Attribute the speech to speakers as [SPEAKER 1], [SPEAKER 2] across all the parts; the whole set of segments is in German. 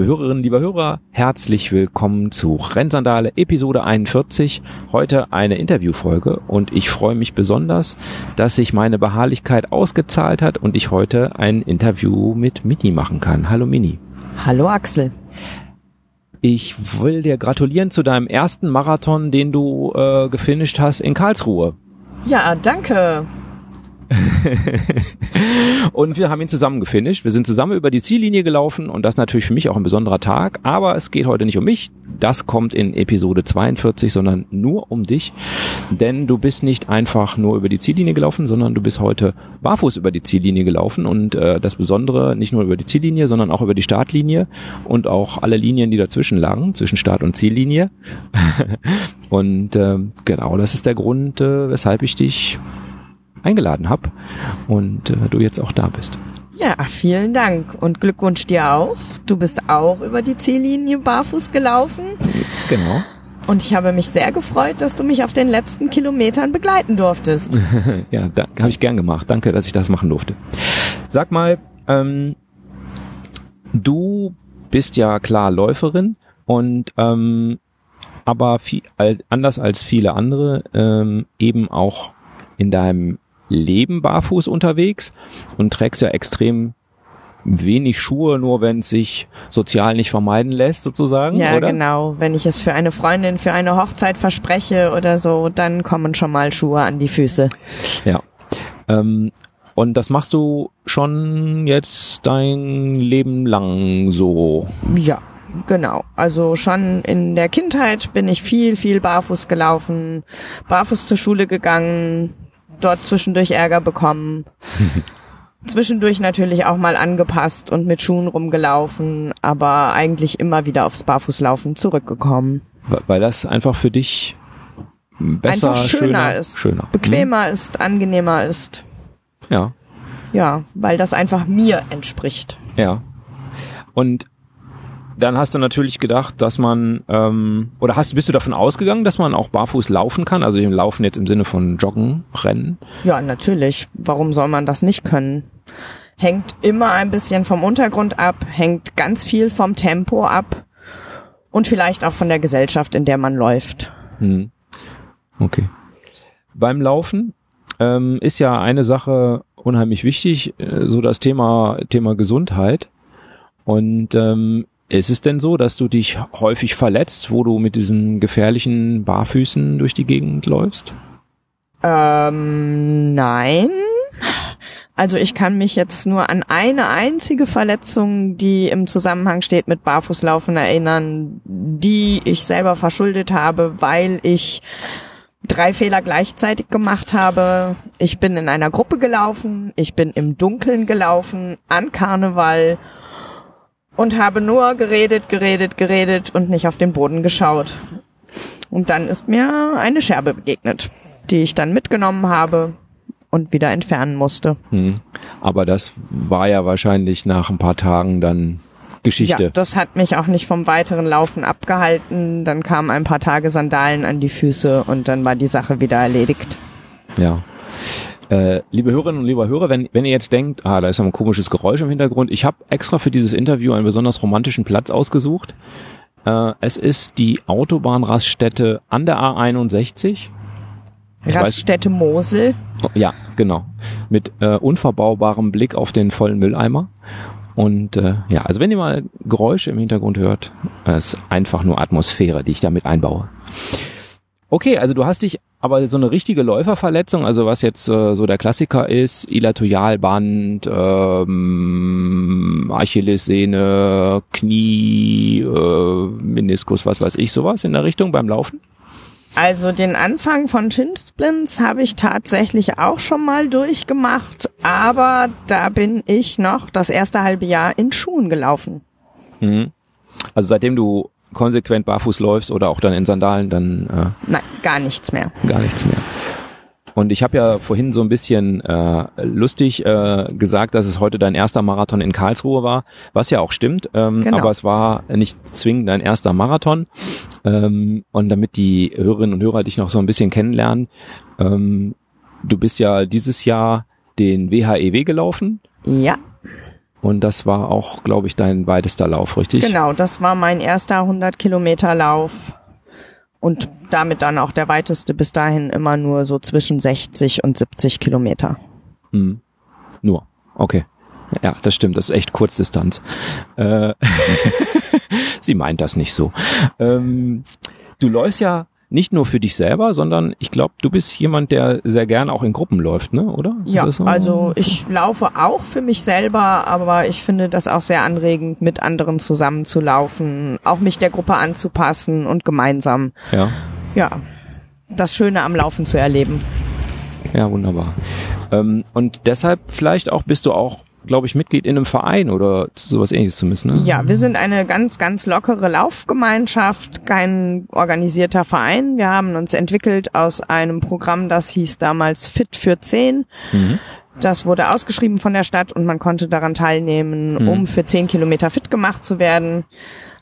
[SPEAKER 1] Liebe Hörerinnen, liebe Hörer, herzlich willkommen zu Rennsandale Episode 41. Heute eine Interviewfolge und ich freue mich besonders, dass sich meine Beharrlichkeit ausgezahlt hat und ich heute ein Interview mit Mini machen kann. Hallo Mini.
[SPEAKER 2] Hallo Axel.
[SPEAKER 1] Ich will dir gratulieren zu deinem ersten Marathon, den du äh, gefinisht hast in Karlsruhe.
[SPEAKER 2] Ja, danke.
[SPEAKER 1] und wir haben ihn zusammen gefinisht. Wir sind zusammen über die Ziellinie gelaufen und das natürlich für mich auch ein besonderer Tag. Aber es geht heute nicht um mich. Das kommt in Episode 42, sondern nur um dich. Denn du bist nicht einfach nur über die Ziellinie gelaufen, sondern du bist heute barfuß über die Ziellinie gelaufen. Und äh, das Besondere nicht nur über die Ziellinie, sondern auch über die Startlinie und auch alle Linien, die dazwischen lagen, zwischen Start und Ziellinie. und äh, genau, das ist der Grund, äh, weshalb ich dich eingeladen habe und äh, du jetzt auch da bist.
[SPEAKER 2] Ja, vielen Dank und Glückwunsch dir auch. Du bist auch über die Ziellinie barfuß gelaufen.
[SPEAKER 1] Genau.
[SPEAKER 2] Und ich habe mich sehr gefreut, dass du mich auf den letzten Kilometern begleiten durftest.
[SPEAKER 1] ja, da habe ich gern gemacht. Danke, dass ich das machen durfte. Sag mal, ähm, du bist ja klar Läuferin und ähm, aber viel, anders als viele andere ähm, eben auch in deinem Leben barfuß unterwegs und trägst ja extrem wenig Schuhe, nur wenn es sich sozial nicht vermeiden lässt, sozusagen.
[SPEAKER 2] Ja,
[SPEAKER 1] oder?
[SPEAKER 2] genau. Wenn ich es für eine Freundin, für eine Hochzeit verspreche oder so, dann kommen schon mal Schuhe an die Füße.
[SPEAKER 1] Ja. Ähm, und das machst du schon jetzt dein Leben lang so.
[SPEAKER 2] Ja, genau. Also schon in der Kindheit bin ich viel, viel barfuß gelaufen, barfuß zur Schule gegangen, dort zwischendurch Ärger bekommen. zwischendurch natürlich auch mal angepasst und mit Schuhen rumgelaufen, aber eigentlich immer wieder aufs Barfußlaufen zurückgekommen.
[SPEAKER 1] Weil das einfach für dich besser,
[SPEAKER 2] einfach schöner, schöner ist,
[SPEAKER 1] schöner.
[SPEAKER 2] bequemer hm? ist, angenehmer ist.
[SPEAKER 1] Ja.
[SPEAKER 2] Ja, weil das einfach mir entspricht.
[SPEAKER 1] Ja. Und dann hast du natürlich gedacht, dass man ähm, oder hast bist du davon ausgegangen, dass man auch barfuß laufen kann? Also im Laufen jetzt im Sinne von Joggen, Rennen?
[SPEAKER 2] Ja, natürlich. Warum soll man das nicht können? Hängt immer ein bisschen vom Untergrund ab, hängt ganz viel vom Tempo ab und vielleicht auch von der Gesellschaft, in der man läuft.
[SPEAKER 1] Hm. Okay. Beim Laufen ähm, ist ja eine Sache unheimlich wichtig, äh, so das Thema Thema Gesundheit. Und ähm, ist es denn so, dass du dich häufig verletzt, wo du mit diesen gefährlichen Barfüßen durch die Gegend läufst?
[SPEAKER 2] Ähm, nein. Also ich kann mich jetzt nur an eine einzige Verletzung, die im Zusammenhang steht mit Barfußlaufen erinnern, die ich selber verschuldet habe, weil ich drei Fehler gleichzeitig gemacht habe. Ich bin in einer Gruppe gelaufen, ich bin im Dunkeln gelaufen, an Karneval und habe nur geredet, geredet, geredet und nicht auf den Boden geschaut. Und dann ist mir eine Scherbe begegnet, die ich dann mitgenommen habe und wieder entfernen musste.
[SPEAKER 1] Hm. Aber das war ja wahrscheinlich nach ein paar Tagen dann Geschichte. Ja,
[SPEAKER 2] das hat mich auch nicht vom weiteren Laufen abgehalten. Dann kamen ein paar Tage Sandalen an die Füße und dann war die Sache wieder erledigt.
[SPEAKER 1] Ja. Äh, liebe Hörerinnen und lieber Hörer, wenn, wenn ihr jetzt denkt, ah, da ist ein komisches Geräusch im Hintergrund, ich habe extra für dieses Interview einen besonders romantischen Platz ausgesucht. Äh, es ist die Autobahnraststätte an der A61.
[SPEAKER 2] Ich Raststätte weiß, Mosel.
[SPEAKER 1] Oh, ja, genau. Mit äh, unverbaubarem Blick auf den vollen Mülleimer. Und äh, ja, also wenn ihr mal Geräusche im Hintergrund hört, äh, ist einfach nur Atmosphäre, die ich damit einbaue. Okay, also du hast dich aber so eine richtige Läuferverletzung, also was jetzt äh, so der Klassiker ist, Ilatoialband, ähm, Achillessehne, Knie, äh, Meniskus, was weiß ich, sowas in der Richtung beim Laufen?
[SPEAKER 2] Also den Anfang von Shinsplints habe ich tatsächlich auch schon mal durchgemacht, aber da bin ich noch das erste halbe Jahr in Schuhen gelaufen.
[SPEAKER 1] Mhm. Also seitdem du konsequent barfuß läufst oder auch dann in Sandalen, dann
[SPEAKER 2] äh, Nein, gar nichts mehr.
[SPEAKER 1] Gar nichts mehr. Und ich habe ja vorhin so ein bisschen äh, lustig äh, gesagt, dass es heute dein erster Marathon in Karlsruhe war, was ja auch stimmt, ähm, genau. aber es war nicht zwingend dein erster Marathon. Ähm, und damit die Hörerinnen und Hörer dich noch so ein bisschen kennenlernen, ähm, du bist ja dieses Jahr den WHEW e gelaufen.
[SPEAKER 2] Ja.
[SPEAKER 1] Und das war auch, glaube ich, dein weitester Lauf, richtig?
[SPEAKER 2] Genau, das war mein erster 100 Kilometer Lauf und damit dann auch der weiteste bis dahin immer nur so zwischen 60 und 70 Kilometer.
[SPEAKER 1] Hm. Nur, okay. Ja, das stimmt, das ist echt Kurzdistanz. Äh, Sie meint das nicht so. Ähm, du läufst ja nicht nur für dich selber, sondern ich glaube, du bist jemand, der sehr gern auch in Gruppen läuft, ne? Oder?
[SPEAKER 2] Ja, so? also ich laufe auch für mich selber, aber ich finde das auch sehr anregend, mit anderen zusammen zu laufen, auch mich der Gruppe anzupassen und gemeinsam.
[SPEAKER 1] Ja.
[SPEAKER 2] Ja, das Schöne am Laufen zu erleben.
[SPEAKER 1] Ja, wunderbar. Ähm, und deshalb vielleicht auch bist du auch glaube ich, Mitglied in einem Verein oder sowas ähnliches zumindest, ne?
[SPEAKER 2] Ja, wir sind eine ganz, ganz lockere Laufgemeinschaft, kein organisierter Verein. Wir haben uns entwickelt aus einem Programm, das hieß damals Fit für 10. Mhm. Das wurde ausgeschrieben von der Stadt und man konnte daran teilnehmen, mhm. um für 10 Kilometer fit gemacht zu werden.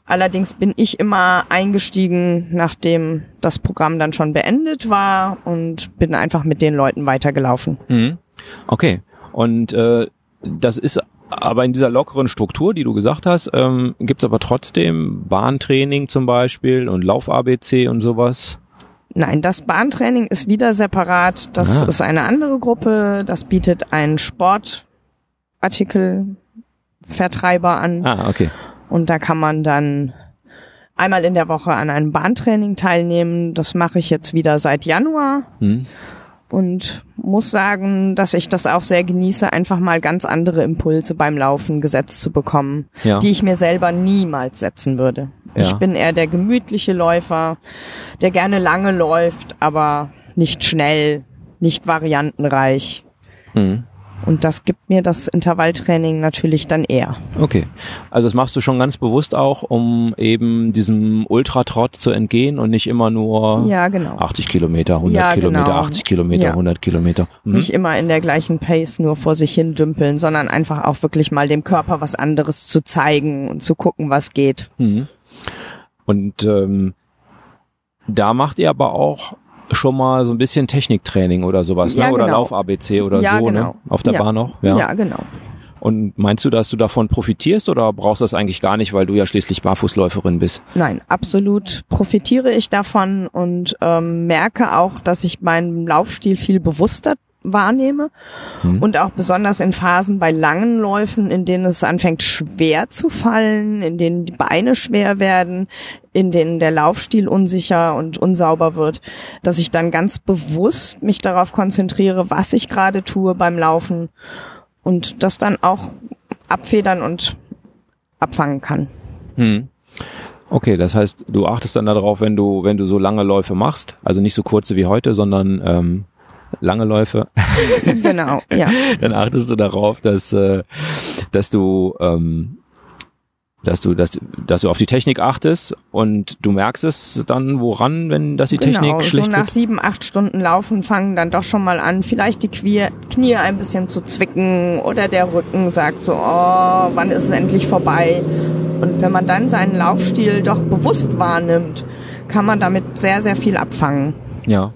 [SPEAKER 2] Allerdings bin ich immer eingestiegen, nachdem das Programm dann schon beendet war und bin einfach mit den Leuten weitergelaufen.
[SPEAKER 1] Mhm. Okay. Und äh, das ist aber in dieser lockeren Struktur, die du gesagt hast, ähm, gibt es aber trotzdem Bahntraining zum Beispiel und Lauf-ABC und sowas?
[SPEAKER 2] Nein, das Bahntraining ist wieder separat. Das ah. ist eine andere Gruppe. Das bietet einen Sportartikelvertreiber an.
[SPEAKER 1] Ah, okay.
[SPEAKER 2] Und da kann man dann einmal in der Woche an einem Bahntraining teilnehmen. Das mache ich jetzt wieder seit Januar. Hm und muss sagen, dass ich das auch sehr genieße, einfach mal ganz andere Impulse beim Laufen gesetzt zu bekommen, ja. die ich mir selber niemals setzen würde. Ja. Ich bin eher der gemütliche Läufer, der gerne lange läuft, aber nicht schnell, nicht variantenreich. Mhm. Und das gibt mir das Intervalltraining natürlich dann eher.
[SPEAKER 1] Okay. Also das machst du schon ganz bewusst auch, um eben diesem Ultratrott zu entgehen und nicht immer nur
[SPEAKER 2] ja, genau.
[SPEAKER 1] 80 Kilometer, 100 ja, Kilometer, genau. 80 Kilometer, ja. 100 Kilometer.
[SPEAKER 2] Mhm. Nicht immer in der gleichen Pace nur vor sich hin dümpeln, sondern einfach auch wirklich mal dem Körper was anderes zu zeigen und zu gucken, was geht.
[SPEAKER 1] Mhm. Und ähm, da macht ihr aber auch schon mal so ein bisschen Techniktraining oder sowas, ne? Ja, oder genau. Lauf-ABC oder ja, so, ne? genau. ne? Auf der
[SPEAKER 2] ja.
[SPEAKER 1] Bahn noch?
[SPEAKER 2] Ja. ja, genau.
[SPEAKER 1] Und meinst du, dass du davon profitierst oder brauchst du das eigentlich gar nicht, weil du ja schließlich Barfußläuferin bist?
[SPEAKER 2] Nein, absolut profitiere ich davon und ähm, merke auch, dass ich meinen Laufstil viel bewusster wahrnehme mhm. und auch besonders in Phasen bei langen Läufen, in denen es anfängt schwer zu fallen, in denen die Beine schwer werden, in denen der Laufstil unsicher und unsauber wird, dass ich dann ganz bewusst mich darauf konzentriere, was ich gerade tue beim Laufen und das dann auch abfedern und abfangen kann.
[SPEAKER 1] Mhm. Okay, das heißt, du achtest dann darauf, wenn du, wenn du so lange Läufe machst, also nicht so kurze wie heute, sondern ähm, lange Läufe.
[SPEAKER 2] Genau, ja.
[SPEAKER 1] Dann achtest du darauf, dass, äh, dass du ähm, dass du, dass, dass du auf die Technik achtest und du merkst es dann woran, wenn das die genau, Technik schlecht
[SPEAKER 2] so nach sieben, acht Stunden Laufen fangen dann doch schon mal an, vielleicht die Knie, Knie ein bisschen zu zwicken oder der Rücken sagt so, oh, wann ist es endlich vorbei? Und wenn man dann seinen Laufstil doch bewusst wahrnimmt, kann man damit sehr, sehr viel abfangen.
[SPEAKER 1] Ja.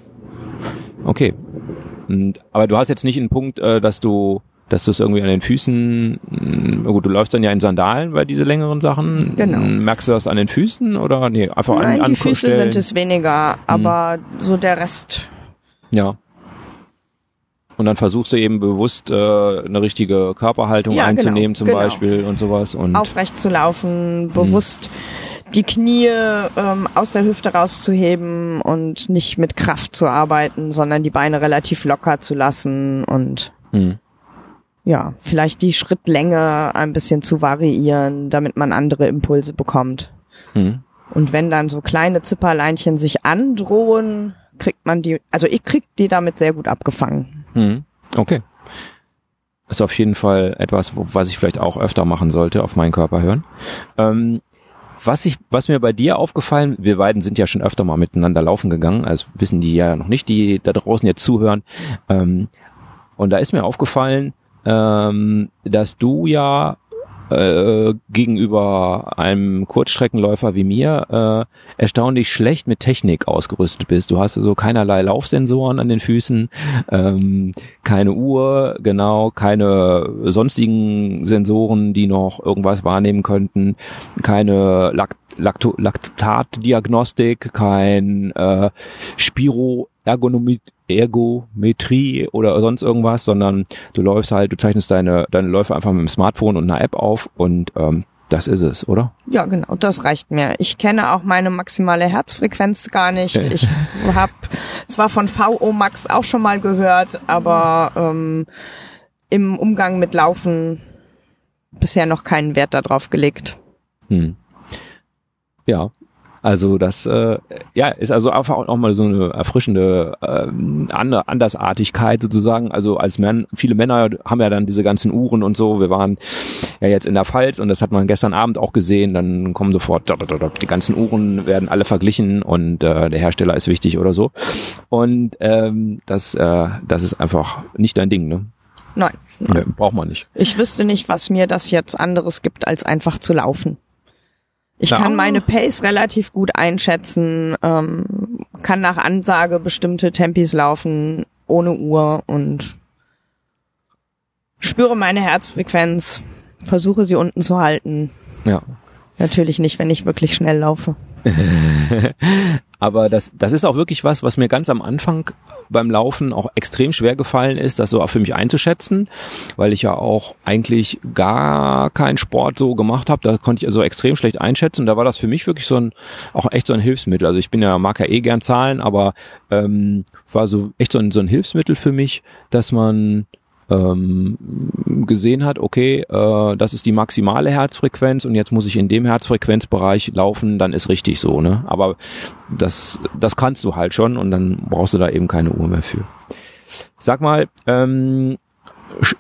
[SPEAKER 1] Okay. Und, aber du hast jetzt nicht einen Punkt, äh, dass du dass du es irgendwie an den Füßen, mm, gut, du läufst dann ja in Sandalen bei diese längeren Sachen.
[SPEAKER 2] Genau.
[SPEAKER 1] Merkst du das an den Füßen oder nee, einfach
[SPEAKER 2] Nein,
[SPEAKER 1] an
[SPEAKER 2] die Füße sind es weniger, aber hm. so der Rest.
[SPEAKER 1] Ja. Und dann versuchst du eben bewusst äh, eine richtige Körperhaltung ja, einzunehmen genau, zum genau. Beispiel und sowas. Und
[SPEAKER 2] Aufrecht zu laufen, bewusst hm. Die Knie ähm, aus der Hüfte rauszuheben und nicht mit Kraft zu arbeiten, sondern die Beine relativ locker zu lassen und hm ja, vielleicht die Schrittlänge ein bisschen zu variieren, damit man andere Impulse bekommt. Hm. Und wenn dann so kleine Zipperleinchen sich androhen, kriegt man die, also ich krieg die damit sehr gut abgefangen.
[SPEAKER 1] Hm. Okay. Ist auf jeden Fall etwas, was ich vielleicht auch öfter machen sollte, auf meinen Körper hören. Ähm, was ich, was mir bei dir aufgefallen, wir beiden sind ja schon öfter mal miteinander laufen gegangen, also wissen die ja noch nicht, die da draußen jetzt zuhören. Ähm, und da ist mir aufgefallen, ähm, dass du ja äh, gegenüber einem Kurzstreckenläufer wie mir äh, erstaunlich schlecht mit Technik ausgerüstet bist. Du hast also keinerlei Laufsensoren an den Füßen, ähm, keine Uhr, genau, keine sonstigen Sensoren, die noch irgendwas wahrnehmen könnten, keine Lakt Lacto Laktatdiagnostik, kein äh, Spiroergonomie Ergometrie oder sonst irgendwas, sondern du läufst halt, du zeichnest deine, deine Läufe einfach mit dem Smartphone und einer App auf und ähm, das ist es, oder?
[SPEAKER 2] Ja, genau, das reicht mir. Ich kenne auch meine maximale Herzfrequenz gar nicht. Ich habe zwar von VO Max auch schon mal gehört, aber ähm, im Umgang mit Laufen bisher noch keinen Wert darauf gelegt. Hm.
[SPEAKER 1] Ja, also das äh, ja ist also einfach auch mal so eine erfrischende äh, Andersartigkeit sozusagen. Also als Mann, viele Männer haben ja dann diese ganzen Uhren und so. Wir waren ja jetzt in der Pfalz und das hat man gestern Abend auch gesehen. Dann kommen sofort die ganzen Uhren werden alle verglichen und äh, der Hersteller ist wichtig oder so. Und ähm, das äh, das ist einfach nicht dein Ding, ne?
[SPEAKER 2] Nein.
[SPEAKER 1] nein. Nee, braucht man nicht.
[SPEAKER 2] Ich wüsste nicht, was mir das jetzt anderes gibt, als einfach zu laufen. Ich kann meine Pace relativ gut einschätzen, ähm, kann nach Ansage bestimmte Tempis laufen, ohne Uhr und spüre meine Herzfrequenz, versuche sie unten zu halten.
[SPEAKER 1] Ja.
[SPEAKER 2] Natürlich nicht, wenn ich wirklich schnell laufe.
[SPEAKER 1] Aber das, das ist auch wirklich was, was mir ganz am Anfang beim Laufen auch extrem schwer gefallen ist, das so auch für mich einzuschätzen, weil ich ja auch eigentlich gar keinen Sport so gemacht habe. Da konnte ich also extrem schlecht einschätzen. Da war das für mich wirklich so ein, auch echt so ein Hilfsmittel. Also ich bin ja, mag ja eh gern Zahlen, aber ähm, war so echt so ein, so ein Hilfsmittel für mich, dass man ähm, gesehen hat, okay, äh, das ist die maximale Herzfrequenz und jetzt muss ich in dem Herzfrequenzbereich laufen, dann ist richtig so, ne? Aber das, das kannst du halt schon und dann brauchst du da eben keine Uhr mehr für. Sag mal, ähm,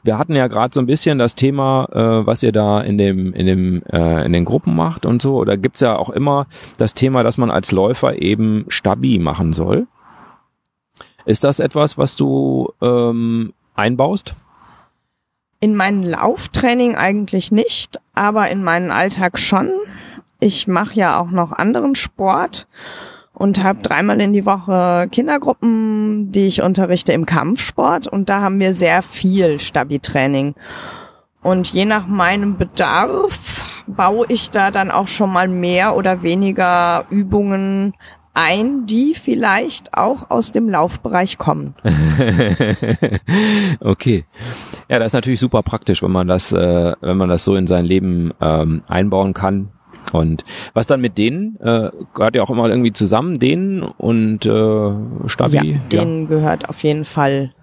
[SPEAKER 1] wir hatten ja gerade so ein bisschen das Thema, äh, was ihr da in dem in dem äh, in den Gruppen macht und so. Da gibt's ja auch immer das Thema, dass man als Läufer eben Stabi machen soll. Ist das etwas, was du ähm, einbaust?
[SPEAKER 2] In mein Lauftraining eigentlich nicht, aber in meinen Alltag schon. Ich mache ja auch noch anderen Sport und habe dreimal in die Woche Kindergruppen, die ich unterrichte im Kampfsport und da haben wir sehr viel Stabi-Training. Und je nach meinem Bedarf baue ich da dann auch schon mal mehr oder weniger Übungen ein, die vielleicht auch aus dem Laufbereich kommen.
[SPEAKER 1] okay. Ja, das ist natürlich super praktisch, wenn man das, äh, wenn man das so in sein Leben ähm, einbauen kann. Und was dann mit denen äh, gehört ja auch immer irgendwie zusammen, denen und äh, Stabi.
[SPEAKER 2] Ja, denen ja. gehört auf jeden Fall.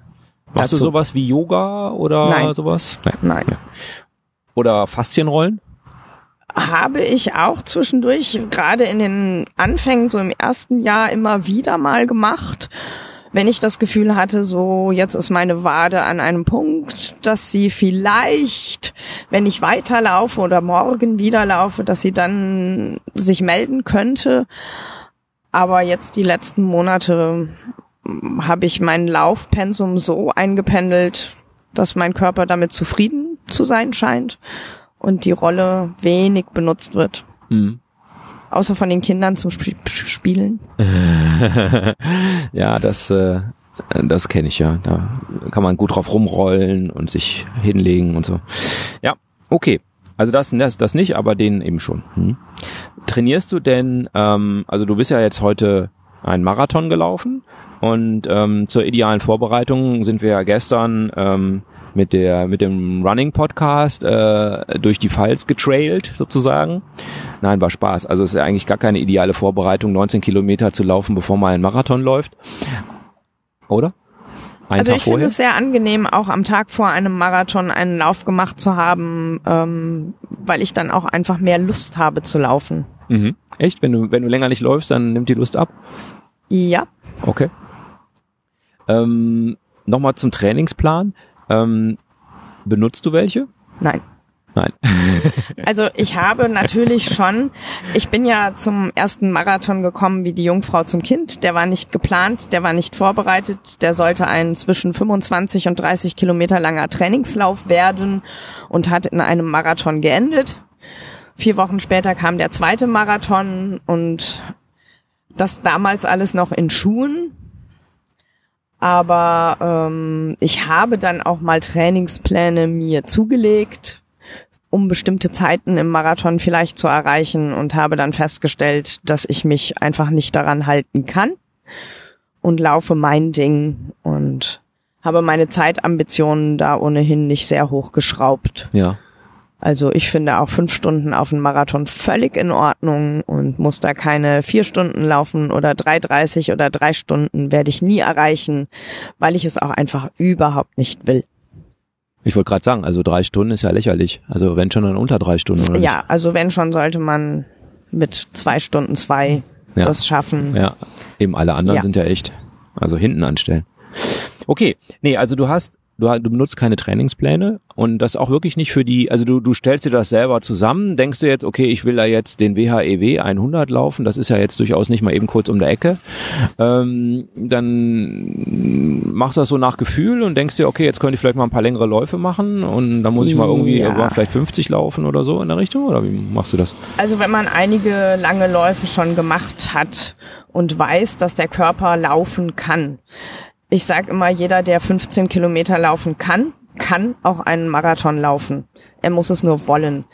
[SPEAKER 1] Machst dazu. du sowas wie Yoga oder
[SPEAKER 2] Nein.
[SPEAKER 1] sowas?
[SPEAKER 2] Nein. Nein.
[SPEAKER 1] Oder Faszienrollen?
[SPEAKER 2] habe ich auch zwischendurch, gerade in den Anfängen, so im ersten Jahr, immer wieder mal gemacht. Wenn ich das Gefühl hatte, so jetzt ist meine Wade an einem Punkt, dass sie vielleicht, wenn ich weiterlaufe oder morgen wieder laufe, dass sie dann sich melden könnte. Aber jetzt die letzten Monate habe ich mein Laufpensum so eingependelt, dass mein Körper damit zufrieden zu sein scheint und die Rolle wenig benutzt wird. Mhm. Außer von den Kindern zum Sp Spielen.
[SPEAKER 1] ja, das, äh, das kenne ich ja. Da kann man gut drauf rumrollen und sich hinlegen und so. Ja, okay. Also das, das, das nicht, aber den eben schon. Hm. Trainierst du denn, ähm, also du bist ja jetzt heute einen Marathon gelaufen und ähm, zur idealen Vorbereitung sind wir ja gestern ähm, mit der mit dem Running Podcast äh, durch die Pfalz getrailt sozusagen. Nein, war Spaß. Also es ist ja eigentlich gar keine ideale Vorbereitung, 19 Kilometer zu laufen, bevor man einen Marathon läuft, oder?
[SPEAKER 2] Einen also Tag ich finde es sehr angenehm, auch am Tag vor einem Marathon einen Lauf gemacht zu haben, ähm, weil ich dann auch einfach mehr Lust habe zu laufen.
[SPEAKER 1] Mhm. Echt? Wenn du wenn du länger nicht läufst, dann nimmt die Lust ab?
[SPEAKER 2] Ja.
[SPEAKER 1] Okay. Ähm, Nochmal zum Trainingsplan. Ähm, benutzt du welche?
[SPEAKER 2] Nein.
[SPEAKER 1] Nein.
[SPEAKER 2] Also ich habe natürlich schon, ich bin ja zum ersten Marathon gekommen wie die Jungfrau zum Kind. Der war nicht geplant, der war nicht vorbereitet. Der sollte ein zwischen 25 und 30 Kilometer langer Trainingslauf werden und hat in einem Marathon geendet. Vier Wochen später kam der zweite Marathon und das damals alles noch in Schuhen. Aber ähm, ich habe dann auch mal Trainingspläne mir zugelegt, um bestimmte Zeiten im Marathon vielleicht zu erreichen und habe dann festgestellt, dass ich mich einfach nicht daran halten kann und laufe mein Ding und habe meine Zeitambitionen da ohnehin nicht sehr hoch geschraubt.
[SPEAKER 1] Ja.
[SPEAKER 2] Also ich finde auch fünf Stunden auf einen Marathon völlig in Ordnung und muss da keine vier Stunden laufen oder 3,30 oder drei Stunden werde ich nie erreichen, weil ich es auch einfach überhaupt nicht will.
[SPEAKER 1] Ich wollte gerade sagen, also drei Stunden ist ja lächerlich. Also wenn schon dann unter drei Stunden. Oder
[SPEAKER 2] ja, also wenn schon sollte man mit zwei Stunden zwei
[SPEAKER 1] Ja.
[SPEAKER 2] das schaffen.
[SPEAKER 1] Ja, eben alle anderen
[SPEAKER 2] Ja.
[SPEAKER 1] sind ja echt, also hinten anstellen. Okay, nee, also du hast, du, du benutzt keine Trainingspläne und das auch wirklich nicht für die, also du, du stellst dir das selber zusammen, denkst du jetzt, okay, ich will da jetzt den WHEW 100 laufen, das ist ja jetzt durchaus nicht mal eben kurz um der Ecke, ähm, dann machst du das so nach Gefühl und denkst dir, okay, jetzt könnte ich vielleicht mal ein paar längere Läufe machen und dann muss ich mal irgendwie
[SPEAKER 2] Ja.
[SPEAKER 1] vielleicht 50 laufen oder so in der Richtung oder wie machst du das?
[SPEAKER 2] Also wenn man einige lange Läufe schon gemacht hat und weiß, dass der Körper laufen kann. Ich sage immer, jeder, der 15 Kilometer laufen kann, kann auch einen Marathon laufen. Er muss es nur wollen.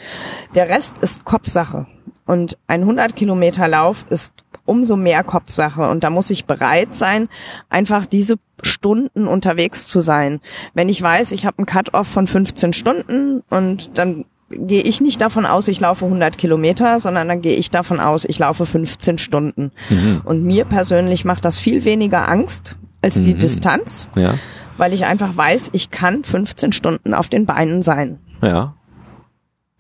[SPEAKER 2] Der Rest ist Kopfsache. Und ein 100 Kilometer Lauf ist umso mehr Kopfsache. Und da muss ich bereit sein, einfach diese Stunden unterwegs zu sein. Wenn ich weiß, ich habe einen Cut-off von 15 Stunden und dann gehe ich nicht davon aus, ich laufe 100 Kilometer, sondern dann gehe ich davon aus, ich laufe 15 Stunden. Und mir persönlich macht das viel weniger Angst als die Distanz,
[SPEAKER 1] Ja,
[SPEAKER 2] weil ich einfach weiß, ich kann 15 Stunden auf den Beinen sein.
[SPEAKER 1] ja,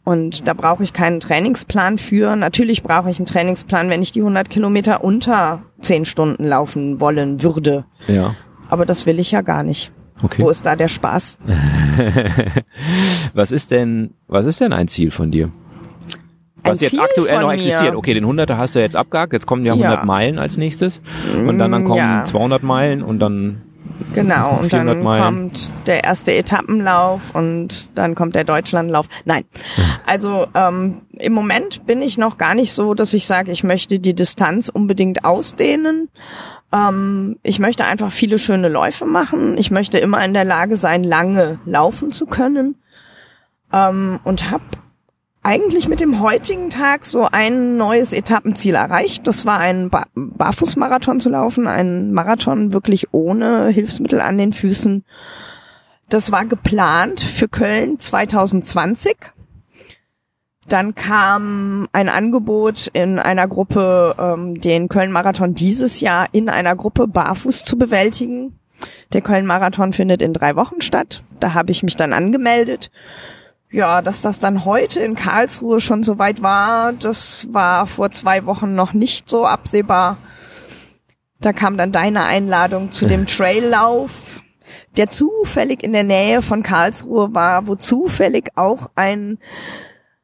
[SPEAKER 2] Und da brauche ich keinen Trainingsplan für. Natürlich brauche ich einen Trainingsplan, wenn ich die 100 Kilometer unter 10 Stunden laufen wollen würde.
[SPEAKER 1] ja.
[SPEAKER 2] Aber das will ich ja gar nicht.
[SPEAKER 1] Okay.
[SPEAKER 2] Wo ist da der Spaß?
[SPEAKER 1] Was ist denn, was ist denn ein Ziel von dir? Was jetzt
[SPEAKER 2] Ziel
[SPEAKER 1] aktuell noch
[SPEAKER 2] mir?
[SPEAKER 1] existiert. Okay, den 100er hast du jetzt abgehakt, jetzt kommen ja 100
[SPEAKER 2] Ja.
[SPEAKER 1] Meilen als nächstes und dann, dann kommen
[SPEAKER 2] ja.
[SPEAKER 1] 200 Meilen und dann
[SPEAKER 2] Genau, und
[SPEAKER 1] 400
[SPEAKER 2] dann
[SPEAKER 1] Meilen.
[SPEAKER 2] kommt der erste Etappenlauf und dann kommt der Deutschlandlauf. Nein, also ähm, im Moment bin ich noch gar nicht so, dass ich sage, ich möchte die Distanz unbedingt ausdehnen. Ähm, ich möchte einfach viele schöne Läufe machen. Ich möchte immer in der Lage sein, lange laufen zu können ähm, und habe eigentlich mit dem heutigen Tag so ein neues Etappenziel erreicht. Das war ein ba Barfußmarathon zu laufen, ein Marathon wirklich ohne Hilfsmittel an den Füßen. Das war geplant für Köln 2020. Dann kam ein Angebot in einer Gruppe, ähm, den Köln-Marathon dieses Jahr in einer Gruppe barfuß zu bewältigen. Der Köln-Marathon findet in drei Wochen statt. Da habe ich mich dann angemeldet. Ja, dass das dann heute in Karlsruhe schon so weit war, das war vor zwei Wochen noch nicht so absehbar. Da kam dann deine Einladung zu dem Traillauf, der zufällig in der Nähe von Karlsruhe war, wo zufällig auch ein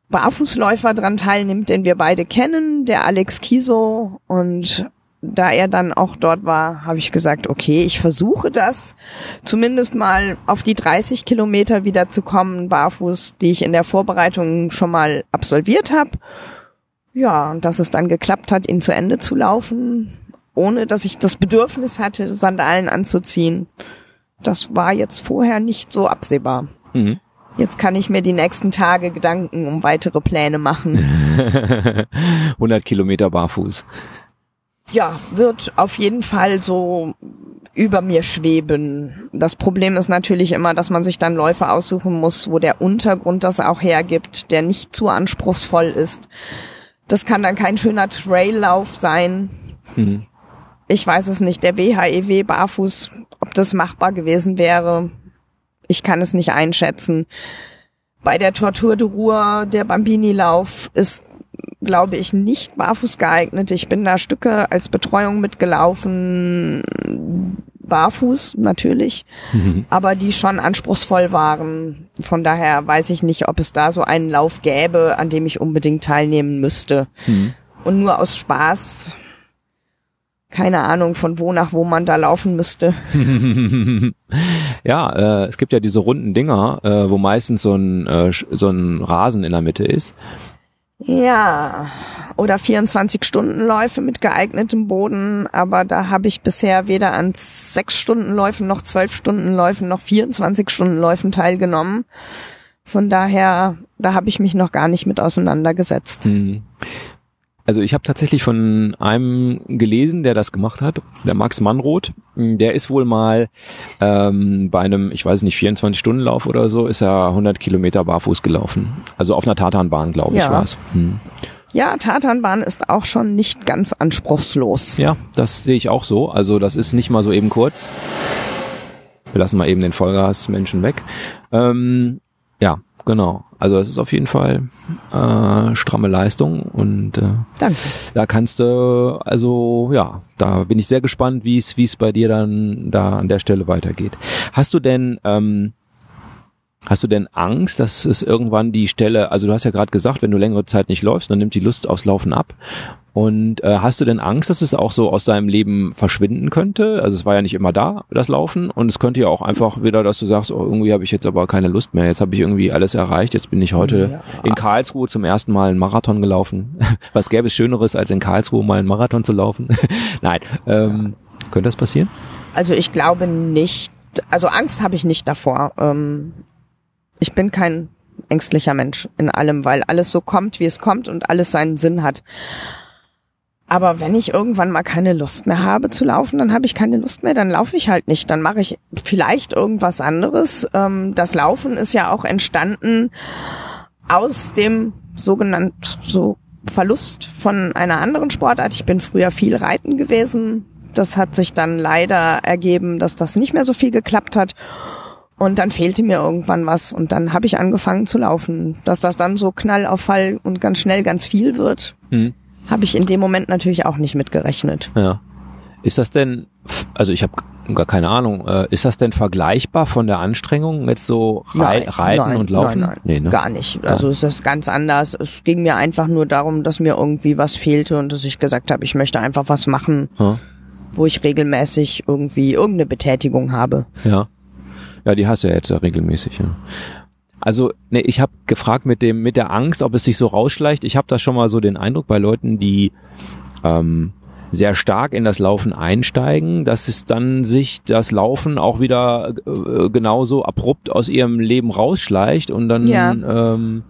[SPEAKER 2] Barfußläufer dran teilnimmt, den wir beide kennen, der Alex Kiso. Und da er dann auch dort war, habe ich gesagt, okay, ich versuche das, zumindest mal auf die 30 Kilometer wieder zu kommen, barfuß, die ich in der Vorbereitung schon mal absolviert habe. Ja, und dass es dann geklappt hat, ihn zu Ende zu laufen, ohne dass ich das Bedürfnis hatte, Sandalen anzuziehen. Das war jetzt vorher nicht so absehbar.
[SPEAKER 1] Mhm.
[SPEAKER 2] Jetzt kann ich mir die nächsten Tage Gedanken um weitere Pläne machen.
[SPEAKER 1] 100 Kilometer barfuß.
[SPEAKER 2] Ja, wird auf jeden Fall so über mir schweben. Das Problem ist natürlich immer, dass man sich dann Läufe aussuchen muss, wo der Untergrund das auch hergibt, der nicht zu anspruchsvoll ist. Das kann dann kein schöner Traillauf sein.
[SPEAKER 1] Mhm.
[SPEAKER 2] Ich weiß es nicht. Der WHEW barfuß, ob das machbar gewesen wäre, ich kann es nicht einschätzen. Bei der Tortur de Ruhr, der Bambini-Lauf ist, glaube ich, nicht barfuß geeignet. Ich bin da Stücke als Betreuung mitgelaufen. barfuß natürlich, aber die schon anspruchsvoll waren. Von daher weiß ich nicht, ob es da so einen Lauf gäbe, an dem ich unbedingt teilnehmen müsste.
[SPEAKER 1] Mhm.
[SPEAKER 2] Und nur aus Spaß, keine Ahnung, von wo nach wo man da laufen müsste.
[SPEAKER 1] ja, äh, es gibt ja diese runden Dinger, äh, wo meistens so ein, äh, so ein Rasen in der Mitte ist.
[SPEAKER 2] Ja, oder 24-Stunden-Läufe mit geeignetem Boden, aber da habe ich bisher weder an 6-Stunden-Läufen noch 12-Stunden-Läufen noch 24-Stunden-Läufen teilgenommen. Von daher, da habe ich mich noch gar nicht mit auseinandergesetzt.
[SPEAKER 1] Mhm. Also ich habe tatsächlich von einem gelesen, der das gemacht hat, der Max Mannroth. Der ist wohl mal ähm, bei einem, ich weiß nicht, 24-Stunden-Lauf oder so, ist er 100 Kilometer barfuß gelaufen. Also auf einer Tatanbahn, glaube ich,
[SPEAKER 2] Ja.
[SPEAKER 1] war's. Hm.
[SPEAKER 2] Ja, Tatanbahn ist auch schon nicht ganz anspruchslos.
[SPEAKER 1] Ja, das sehe ich auch so. Also das ist nicht mal so eben kurz. Wir lassen mal eben den Vollgas-Menschen weg. Ähm, ja, genau. Also es ist auf jeden Fall äh, stramme Leistung und äh,
[SPEAKER 2] Danke.
[SPEAKER 1] da kannst du, also ja, da bin ich sehr gespannt, wie es wie es bei dir dann da an der Stelle weitergeht. Hast du denn ähm, Hast du denn Angst, dass es irgendwann die Stelle, also du hast ja gerade gesagt, wenn du längere Zeit nicht läufst, dann nimmt die Lust aufs Laufen ab. Und äh, hast du denn Angst, dass es auch so aus deinem Leben verschwinden könnte? Also es war ja nicht immer da, das Laufen. Und es könnte ja auch einfach wieder, dass du sagst, oh, irgendwie habe ich jetzt aber keine Lust mehr. Jetzt habe ich irgendwie alles erreicht. Jetzt bin ich heute
[SPEAKER 2] Ja.
[SPEAKER 1] in Karlsruhe zum ersten Mal einen Marathon gelaufen. Was gäbe es Schöneres, als in Karlsruhe mal einen Marathon zu laufen? Nein. Ähm, könnte das passieren?
[SPEAKER 2] Also ich glaube nicht, also Angst habe ich nicht davor. Ähm, ich bin kein ängstlicher Mensch in allem, weil alles so kommt, wie es kommt und alles seinen Sinn hat. Aber wenn ich irgendwann mal keine Lust mehr habe zu laufen, dann habe ich keine Lust mehr, dann laufe ich halt nicht. Dann mache ich vielleicht irgendwas anderes. Ähm, das Laufen ist ja auch entstanden aus dem sogenannten so Verlust von einer anderen Sportart. Ich bin früher viel reiten gewesen. Das hat sich dann leider ergeben, dass das nicht mehr so viel geklappt hat. Und dann fehlte mir irgendwann was und dann habe ich angefangen zu laufen. Dass das dann so Knall auf Fall und ganz schnell ganz viel wird,
[SPEAKER 1] Hm.
[SPEAKER 2] habe ich in dem Moment natürlich auch nicht mitgerechnet.
[SPEAKER 1] Ja. Ist das denn, also ich habe gar keine Ahnung, äh, ist das denn vergleichbar von der Anstrengung jetzt so rei Reiten
[SPEAKER 2] nein,
[SPEAKER 1] und Laufen?
[SPEAKER 2] Nein, nein,
[SPEAKER 1] Nee, ne?
[SPEAKER 2] gar nicht. Also es ist ganz anders. Es ging mir einfach nur darum, dass mir irgendwie was fehlte und dass ich gesagt habe, ich möchte einfach was machen,
[SPEAKER 1] Ja.
[SPEAKER 2] wo ich regelmäßig irgendwie irgendeine Betätigung habe.
[SPEAKER 1] Ja. Ja, die hast du ja jetzt ja regelmäßig. Ja. Also, nee, ich habe gefragt mit dem mit der Angst, ob es sich so rausschleicht. Ich habe da schon mal so den Eindruck bei Leuten, die ähm, sehr stark in das Laufen einsteigen, dass es dann sich das Laufen auch wieder äh, genauso abrupt aus ihrem Leben rausschleicht und dann
[SPEAKER 2] Ja.
[SPEAKER 1] ähm,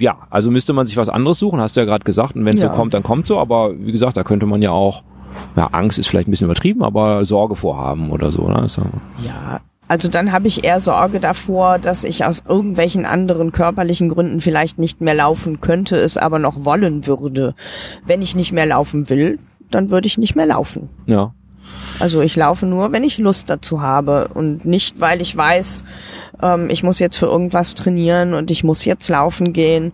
[SPEAKER 1] ja, also müsste man sich was anderes suchen, hast du ja gerade gesagt. Und wenn es
[SPEAKER 2] Ja.
[SPEAKER 1] so kommt, dann kommt so. Aber wie gesagt, da könnte man ja auch, ja, Angst ist vielleicht ein bisschen übertrieben, aber Sorge vorhaben oder so. Ne? Ja,
[SPEAKER 2] also dann habe ich eher Sorge davor, dass ich aus irgendwelchen anderen körperlichen Gründen vielleicht nicht mehr laufen könnte, es aber noch wollen würde. Wenn ich nicht mehr laufen will, dann würde ich nicht mehr laufen.
[SPEAKER 1] Ja,
[SPEAKER 2] Also ich laufe nur, wenn ich Lust dazu habe und nicht, weil ich weiß, ähm, ich muss jetzt für irgendwas trainieren und ich muss jetzt laufen gehen.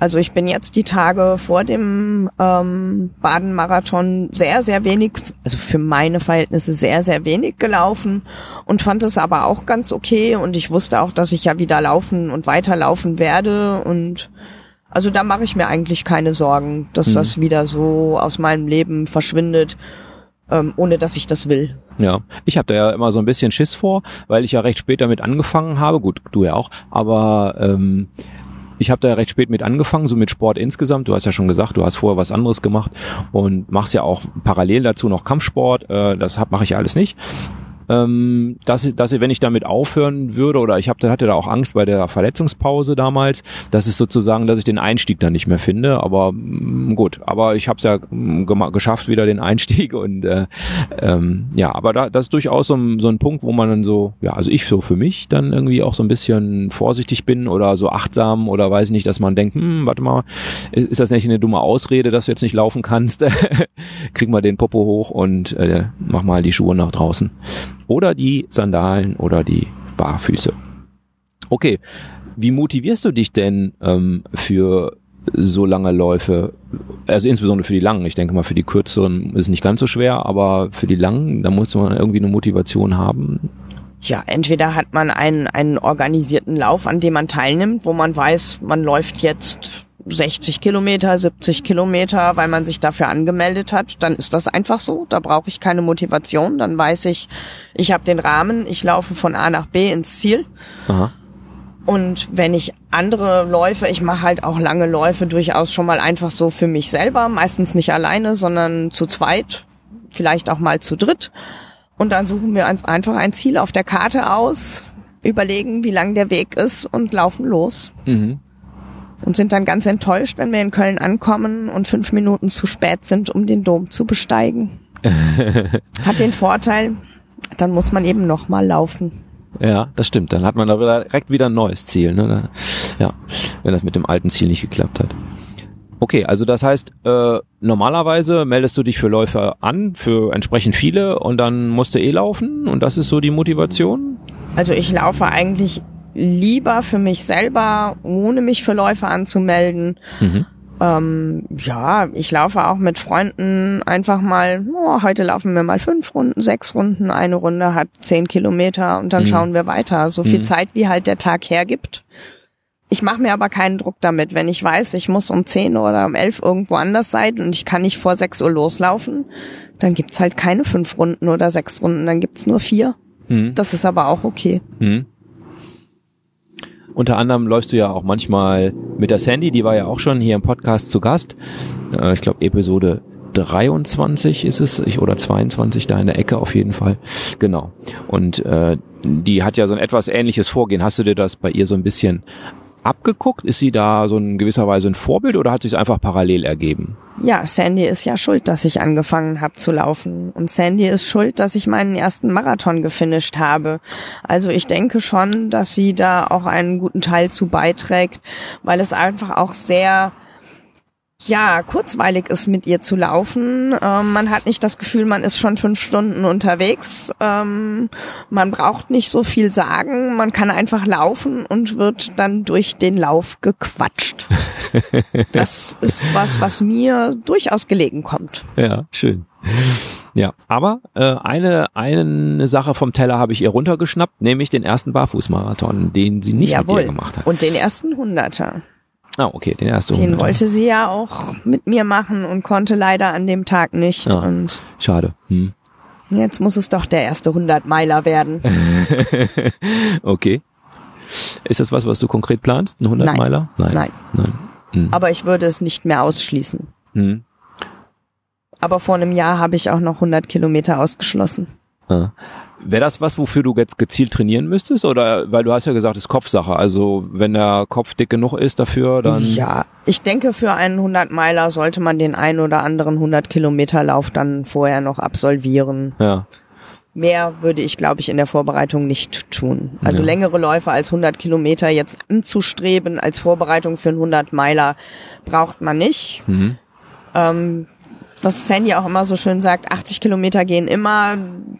[SPEAKER 2] Also ich bin jetzt die Tage vor dem ähm, Baden-Marathon sehr, sehr wenig, also für meine Verhältnisse sehr, sehr wenig gelaufen und fand es aber auch ganz okay und ich wusste auch, dass ich ja wieder laufen und weiterlaufen werde und also da mache ich mir eigentlich keine Sorgen, dass das wieder so aus meinem Leben verschwindet, ähm, ohne dass ich das will.
[SPEAKER 1] ja. Ich habe da ja immer so ein bisschen Schiss vor, weil ich ja recht spät damit angefangen habe. Gut, du ja auch, aber ähm, ich habe da recht spät mit angefangen, so mit Sport insgesamt. Du hast ja schon gesagt, du hast vorher was anderes gemacht und machst ja auch parallel dazu noch Kampfsport. Äh, das mache ich ja alles nicht. Ähm, dass, dass wenn ich damit aufhören würde oder ich hab, hatte da auch Angst bei der Verletzungspause damals, dass es sozusagen, dass ich den Einstieg dann nicht mehr finde. Aber mm, gut, aber ich habe es ja mm, gema- geschafft wieder den Einstieg und äh, ähm, ja, aber da, das ist durchaus so ein, so ein Punkt, wo man dann so, ja, also ich so für mich dann irgendwie auch so ein bisschen vorsichtig bin oder so achtsam oder weiß nicht, dass man denkt, hm, warte mal, ist das nicht eine dumme Ausrede, dass du jetzt nicht laufen kannst? Krieg mal den Popo hoch und äh, mach mal die Schuhe nach draußen. Oder die Sandalen oder die Barfüße. Okay, wie motivierst du dich denn ähm, für so lange Läufe, also insbesondere für die langen, ich denke mal für die kürzeren ist nicht ganz so schwer, aber für die langen, da muss man irgendwie eine Motivation haben.
[SPEAKER 2] Ja, entweder hat man einen, einen organisierten Lauf, an dem man teilnimmt, wo man weiß, man läuft jetzt 60 Kilometer, 70 Kilometer, weil man sich dafür angemeldet hat, dann ist das einfach so. Da brauche ich keine Motivation. Dann weiß ich, ich habe den Rahmen, ich laufe von A nach B ins Ziel.
[SPEAKER 1] Aha.
[SPEAKER 2] Und wenn ich andere Läufe, ich mache halt auch lange Läufe durchaus schon mal einfach so für mich selber, meistens nicht alleine, sondern zu zweit, vielleicht auch mal zu dritt. Und dann suchen wir uns einfach ein Ziel auf der Karte aus, überlegen, wie lang der Weg ist und laufen los.
[SPEAKER 1] Mhm.
[SPEAKER 2] Und sind dann ganz enttäuscht, wenn wir in Köln ankommen und fünf Minuten zu spät sind, um den Dom zu besteigen. Hat den Vorteil, dann muss man eben nochmal laufen.
[SPEAKER 1] Ja, das stimmt. Dann hat man da direkt wieder ein neues Ziel. Ne? Ja, wenn das mit dem alten Ziel nicht geklappt hat. Okay, also das heißt, äh, normalerweise meldest du dich für Läufer an, für entsprechend viele und dann musst du eh laufen und das ist so die Motivation?
[SPEAKER 2] Also ich laufe eigentlich lieber für mich selber, ohne mich für Läufer anzumelden.
[SPEAKER 1] Mhm.
[SPEAKER 2] Ähm, ja, ich laufe auch mit Freunden einfach mal, oh, heute laufen wir mal fünf Runden, sechs Runden, eine Runde hat zehn Kilometer und dann
[SPEAKER 1] Mhm.
[SPEAKER 2] schauen wir weiter. So viel
[SPEAKER 1] Mhm.
[SPEAKER 2] Zeit, wie halt der Tag hergibt. Ich mache mir aber keinen Druck damit, wenn ich weiß, ich muss um zehn oder um elf irgendwo anders sein und ich kann nicht vor sechs Uhr loslaufen, dann gibt's halt keine fünf Runden oder sechs Runden, dann gibt's nur vier.
[SPEAKER 1] Mhm.
[SPEAKER 2] Das ist aber auch okay.
[SPEAKER 1] Unter anderem läufst du ja auch manchmal mit der Sandy, die war ja auch schon hier im Podcast zu Gast. Äh, ich glaube Episode 23 ist es, ich, oder 22 da in der Ecke auf jeden Fall. Genau. Und äh, die hat ja so ein etwas ähnliches Vorgehen. Hast du dir das bei ihr so ein bisschen abgeguckt? Ist sie da so in gewisser Weise ein Vorbild oder hat sich einfach parallel ergeben?
[SPEAKER 2] Ja, Sandy ist ja schuld, dass ich angefangen habe zu laufen. Und Sandy ist schuld, dass ich meinen ersten Marathon gefinisht habe. Also ich denke schon, dass sie da auch einen guten Teil zu beiträgt, weil es einfach auch sehr ja, kurzweilig ist, mit ihr zu laufen. Ähm, man hat nicht das Gefühl, man ist schon fünf Stunden unterwegs. Ähm, man braucht nicht so viel sagen. Man kann einfach laufen und wird dann durch den Lauf gequatscht. Das ist was, was mir durchaus gelegen kommt.
[SPEAKER 1] Ja, schön. Ja, aber äh, eine eine Sache vom Teller habe ich ihr runtergeschnappt, nämlich den ersten Barfußmarathon, den sie nicht mit dir gemacht hat.
[SPEAKER 2] Und den ersten Hunderter.
[SPEAKER 1] Ah, okay, den ersten.
[SPEAKER 2] Den
[SPEAKER 1] Hunderter.
[SPEAKER 2] wollte sie ja auch mit mir machen und konnte leider an dem Tag nicht.
[SPEAKER 1] Ja.
[SPEAKER 2] Und
[SPEAKER 1] Schade. Hm.
[SPEAKER 2] jetzt muss es doch der erste Hundertmeiler werden.
[SPEAKER 1] Okay. Ist das was, was du konkret planst? Ein 100
[SPEAKER 2] Nein.
[SPEAKER 1] Meiler? Nein.
[SPEAKER 2] Nein.
[SPEAKER 1] Nein. Hm.
[SPEAKER 2] Aber ich würde es nicht mehr ausschließen.
[SPEAKER 1] Hm.
[SPEAKER 2] Aber vor einem Jahr habe ich auch noch 100 Kilometer ausgeschlossen.
[SPEAKER 1] Ah. Wäre das was, wofür du jetzt gezielt trainieren müsstest? Oder, weil du hast ja gesagt, es ist Kopfsache. Also, wenn der Kopf dick genug ist dafür, dann.
[SPEAKER 2] Ja, ich denke, für einen 100-Meiler sollte man den ein oder anderen 100 Kilometer Lauf dann vorher noch absolvieren.
[SPEAKER 1] Ja.
[SPEAKER 2] Mehr würde ich, glaube ich, in der Vorbereitung nicht tun. Also
[SPEAKER 1] Ja.
[SPEAKER 2] längere Läufe als 100 Kilometer jetzt anzustreben als Vorbereitung für einen 100-Meiler braucht man nicht.
[SPEAKER 1] Mhm.
[SPEAKER 2] Ähm, was Sandy auch immer so schön sagt, 80 Kilometer gehen immer,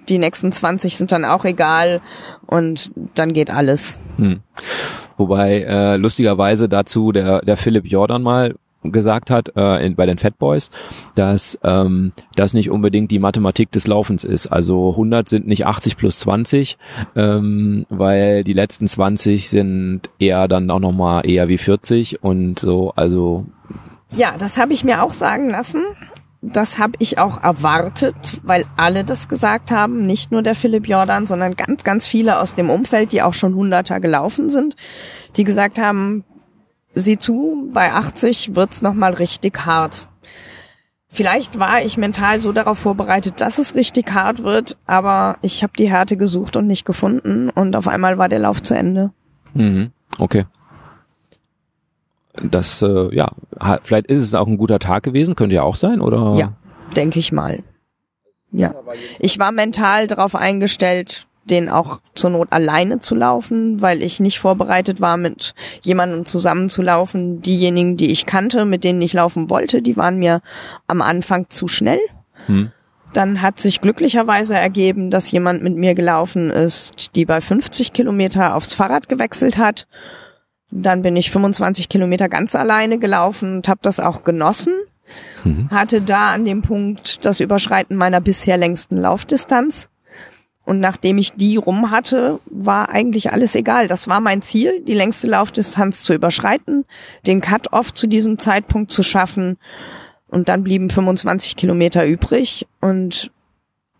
[SPEAKER 2] die nächsten 20 sind dann auch egal und dann geht alles.
[SPEAKER 1] Hm. Wobei äh, lustigerweise dazu der, der Philipp Jordan mal gesagt hat äh, in, bei den Fat Boys, dass ähm, das nicht unbedingt die Mathematik des Laufens ist. Also 100 sind nicht 80 plus 20, ähm, weil die letzten 20 sind eher dann auch nochmal eher wie 40 und so. Also
[SPEAKER 2] Ja, das habe ich mir auch sagen lassen. Das habe ich auch erwartet, weil alle das gesagt haben, nicht nur der Philipp Jordan, sondern ganz, ganz viele aus dem Umfeld, die auch schon Hunderter gelaufen sind, die gesagt haben, sieh zu, bei 80 wird's noch mal richtig hart. Vielleicht war ich mental so darauf vorbereitet, dass es richtig hart wird, aber ich habe die Härte gesucht und nicht gefunden und auf einmal war der Lauf zu Ende.
[SPEAKER 1] Mhm. Okay. Das, äh, ja, vielleicht ist es auch ein guter Tag gewesen, könnte ja auch sein, oder?
[SPEAKER 2] Ja, denke ich mal. Ja. Ich war mental darauf eingestellt, den auch zur Not alleine zu laufen, weil ich nicht vorbereitet war, mit jemandem zusammen zu laufen. Diejenigen, die ich kannte, mit denen ich laufen wollte, die waren mir am Anfang zu schnell.
[SPEAKER 1] Hm.
[SPEAKER 2] Dann hat sich glücklicherweise ergeben, dass jemand mit mir gelaufen ist, die bei 50 Kilometer aufs Fahrrad gewechselt hat. Dann bin ich 25 Kilometer ganz alleine gelaufen und habe das auch genossen.
[SPEAKER 1] Mhm.
[SPEAKER 2] Hatte da an dem Punkt das Überschreiten meiner bisher längsten Laufdistanz. Und nachdem ich die rum hatte, war eigentlich alles egal. Das war mein Ziel, die längste Laufdistanz zu überschreiten, den Cut-Off zu diesem Zeitpunkt zu schaffen. Und dann blieben 25 Kilometer übrig. Und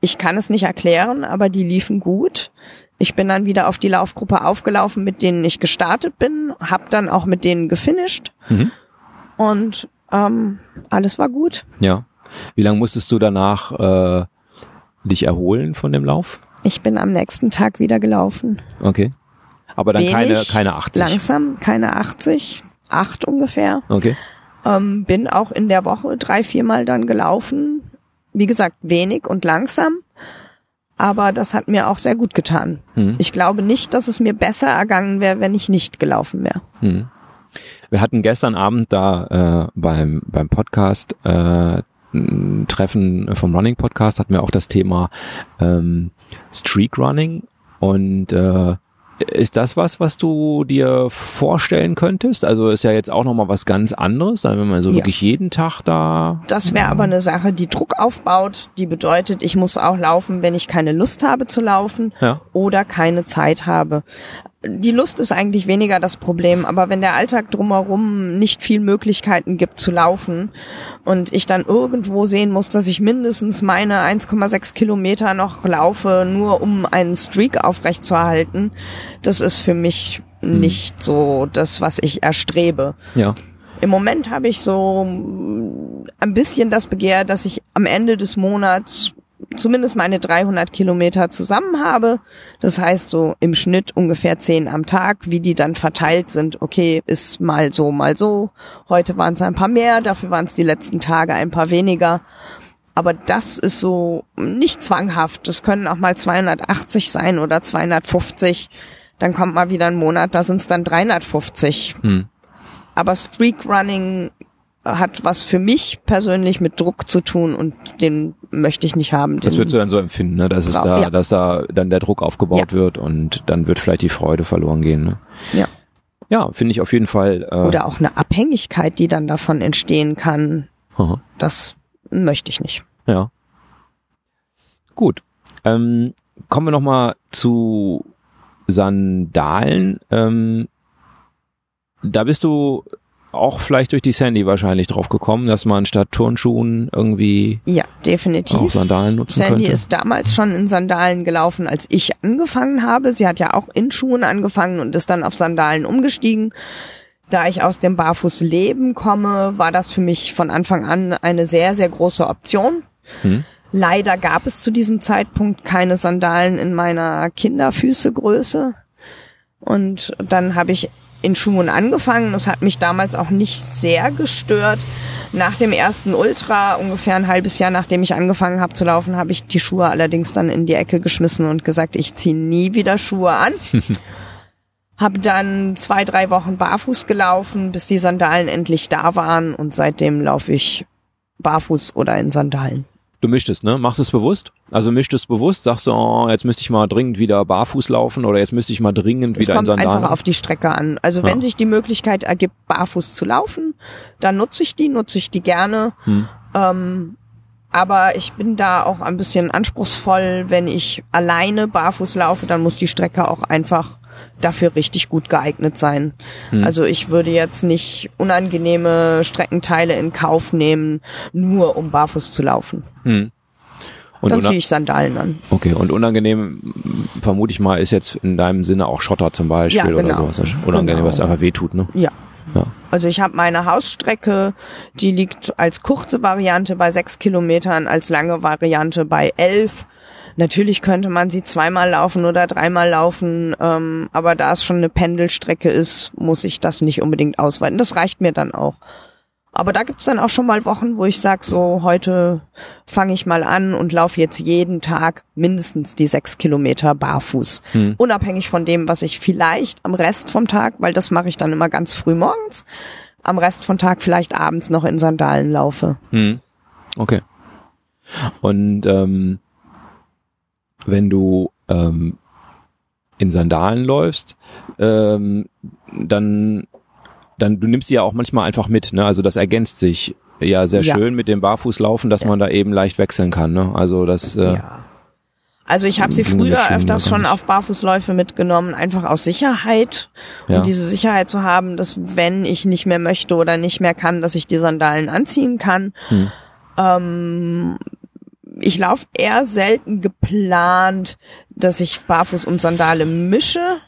[SPEAKER 2] ich kann es nicht erklären, aber die liefen gut. Ich bin dann wieder auf die Laufgruppe aufgelaufen, mit denen ich gestartet bin, hab dann auch mit denen gefinisht.
[SPEAKER 1] Mhm.
[SPEAKER 2] Und ähm, alles war gut.
[SPEAKER 1] Ja. Wie lange musstest du danach äh, dich erholen von dem Lauf?
[SPEAKER 2] Ich bin am nächsten Tag wieder gelaufen.
[SPEAKER 1] Okay. Aber dann keine,
[SPEAKER 2] Wenig,
[SPEAKER 1] keine 80.
[SPEAKER 2] Langsam, keine 80, acht ungefähr.
[SPEAKER 1] Okay.
[SPEAKER 2] Ähm, bin auch in der Woche drei, viermal dann gelaufen. Wie gesagt, wenig und langsam. Aber das hat mir auch sehr gut getan.
[SPEAKER 1] Mhm.
[SPEAKER 2] Ich glaube nicht, dass es mir besser ergangen wäre, wenn ich nicht gelaufen wäre.
[SPEAKER 1] Mhm. Wir hatten gestern Abend da äh, beim, beim Podcast äh, ein Treffen vom Running Podcast hatten wir auch das Thema ähm, Streak Running und äh, ist das was, was du dir vorstellen könntest? Also ist ja jetzt auch nochmal was ganz anderes, wenn man so
[SPEAKER 2] Ja.
[SPEAKER 1] wirklich jeden Tag da.
[SPEAKER 2] Das wäre aber eine Sache, die Druck aufbaut, die bedeutet, ich muss auch laufen, wenn ich keine Lust habe zu laufen
[SPEAKER 1] Ja.
[SPEAKER 2] oder keine Zeit habe. Die Lust ist eigentlich weniger das Problem, aber wenn der Alltag drumherum nicht viel Möglichkeiten gibt zu laufen und ich dann irgendwo sehen muss, dass ich mindestens meine 1,6 Kilometer noch laufe, nur um einen Streak aufrechtzuerhalten, das ist für mich nicht so das, was ich erstrebe.
[SPEAKER 1] Ja.
[SPEAKER 2] Im Moment habe ich so ein bisschen das Begehr, dass ich am Ende des Monats zumindest meine 300 Kilometer zusammen habe. Das heißt so im Schnitt ungefähr 10 am Tag. Wie die dann verteilt sind, okay, ist mal so, mal so. Heute waren es ein paar mehr, dafür waren es die letzten Tage ein paar weniger. Aber das ist so nicht zwanghaft. Das können auch mal 280 sein oder 250. Dann kommt mal wieder ein Monat, da sind es dann 350.
[SPEAKER 1] Hm.
[SPEAKER 2] Aber Streak Running hat was für mich persönlich mit Druck zu tun und den möchte ich nicht haben.
[SPEAKER 1] Das würdest du dann so empfinden, ne? dass es
[SPEAKER 2] Brau-
[SPEAKER 1] da,
[SPEAKER 2] ja.
[SPEAKER 1] dass da dann der Druck aufgebaut wird und dann wird vielleicht die Freude verloren gehen. Ne?
[SPEAKER 2] Ja.
[SPEAKER 1] Ja, finde ich auf jeden Fall. Äh,
[SPEAKER 2] oder auch eine Abhängigkeit, die dann davon entstehen kann.
[SPEAKER 1] aha.
[SPEAKER 2] Das möchte ich nicht.
[SPEAKER 1] Ja. Gut. Ähm, kommen wir nochmal zu Sandalen. Ähm, da bist du auch vielleicht durch die Sandy wahrscheinlich drauf gekommen, dass man statt Turnschuhen irgendwie
[SPEAKER 2] Ja,
[SPEAKER 1] auch
[SPEAKER 2] definitiv.
[SPEAKER 1] Sandalen nutzen
[SPEAKER 2] Sandy
[SPEAKER 1] könnte.
[SPEAKER 2] ist damals schon in Sandalen gelaufen, als ich angefangen habe. Sie hat ja auch in Schuhen angefangen und ist dann auf Sandalen umgestiegen. Da ich aus dem Barfußleben komme, war das für mich von Anfang an eine sehr, sehr große Option.
[SPEAKER 1] Hm.
[SPEAKER 2] Leider gab es zu diesem Zeitpunkt keine Sandalen in meiner Kinderfüßegröße. Und dann habe ich in Schuhen angefangen. Das hat mich damals auch nicht sehr gestört. Nach dem ersten Ultra, ungefähr ein halbes Jahr nachdem ich angefangen habe zu laufen, habe ich die Schuhe allerdings dann in die Ecke geschmissen und gesagt, ich ziehe nie wieder Schuhe an. Hab dann zwei, drei Wochen barfuß gelaufen, bis die Sandalen endlich da waren und seitdem laufe ich barfuß oder in Sandalen.
[SPEAKER 1] Du mischt es, ne? Machst es bewusst? Also mischt es bewusst, sagst du, oh, jetzt müsste ich mal dringend wieder barfuß laufen oder jetzt müsste ich mal dringend
[SPEAKER 2] Es
[SPEAKER 1] wieder in
[SPEAKER 2] kommt
[SPEAKER 1] Sandalen.
[SPEAKER 2] einfach auf die Strecke an. Also wenn
[SPEAKER 1] Ja.
[SPEAKER 2] sich die Möglichkeit ergibt, barfuß zu laufen, dann nutze ich die, nutze ich die gerne.
[SPEAKER 1] Hm.
[SPEAKER 2] Ähm, aber ich bin da auch ein bisschen anspruchsvoll. Wenn ich alleine barfuß laufe, dann muss die Strecke auch einfach dafür richtig gut geeignet sein.
[SPEAKER 1] Hm.
[SPEAKER 2] Also ich würde jetzt nicht unangenehme Streckenteile in Kauf nehmen, nur um barfuß zu laufen.
[SPEAKER 1] Hm. Und
[SPEAKER 2] dann ziehe ich Sandalen an.
[SPEAKER 1] okay, und unangenehm, vermute ich mal, ist jetzt in deinem Sinne auch Schotter zum Beispiel
[SPEAKER 2] Ja,
[SPEAKER 1] oder
[SPEAKER 2] genau.
[SPEAKER 1] sowas. Unangenehm,
[SPEAKER 2] Genau.
[SPEAKER 1] was einfach wehtut, ne?
[SPEAKER 2] Ja.
[SPEAKER 1] Ja.
[SPEAKER 2] Also ich habe meine Hausstrecke, die liegt als kurze Variante bei sechs Kilometern, als lange Variante bei elf. Natürlich könnte man sie zweimal laufen oder dreimal laufen, ähm, aber da es schon eine Pendelstrecke ist, muss ich das nicht unbedingt ausweiten. Das reicht mir dann auch. Aber da gibt's dann auch schon mal Wochen, wo ich sag, so heute fange ich mal an und laufe jetzt jeden Tag mindestens die sechs Kilometer barfuß.
[SPEAKER 1] Hm.
[SPEAKER 2] Unabhängig von dem, was ich vielleicht am Rest vom Tag, weil das mache ich dann immer ganz früh morgens, am Rest vom Tag vielleicht abends noch in Sandalen laufe.
[SPEAKER 1] Hm. Okay. Und ähm, wenn du ähm, in Sandalen läufst, ähm, dann, dann, du nimmst die ja auch manchmal einfach mit, ne? Also das ergänzt sich ja sehr
[SPEAKER 2] Ja.
[SPEAKER 1] schön mit dem Barfußlaufen, dass man da eben leicht wechseln kann, ne? Also das, äh,
[SPEAKER 2] Ja. Also ich habe sie früher öfters schon auf Barfußläufe mitgenommen, einfach aus Sicherheit, um
[SPEAKER 1] Ja.
[SPEAKER 2] diese Sicherheit zu haben, dass wenn ich nicht mehr möchte oder nicht mehr kann, dass ich die Sandalen anziehen kann.
[SPEAKER 1] Hm.
[SPEAKER 2] Ähm, ich laufe eher selten geplant, dass ich Barfuß und Sandale mische.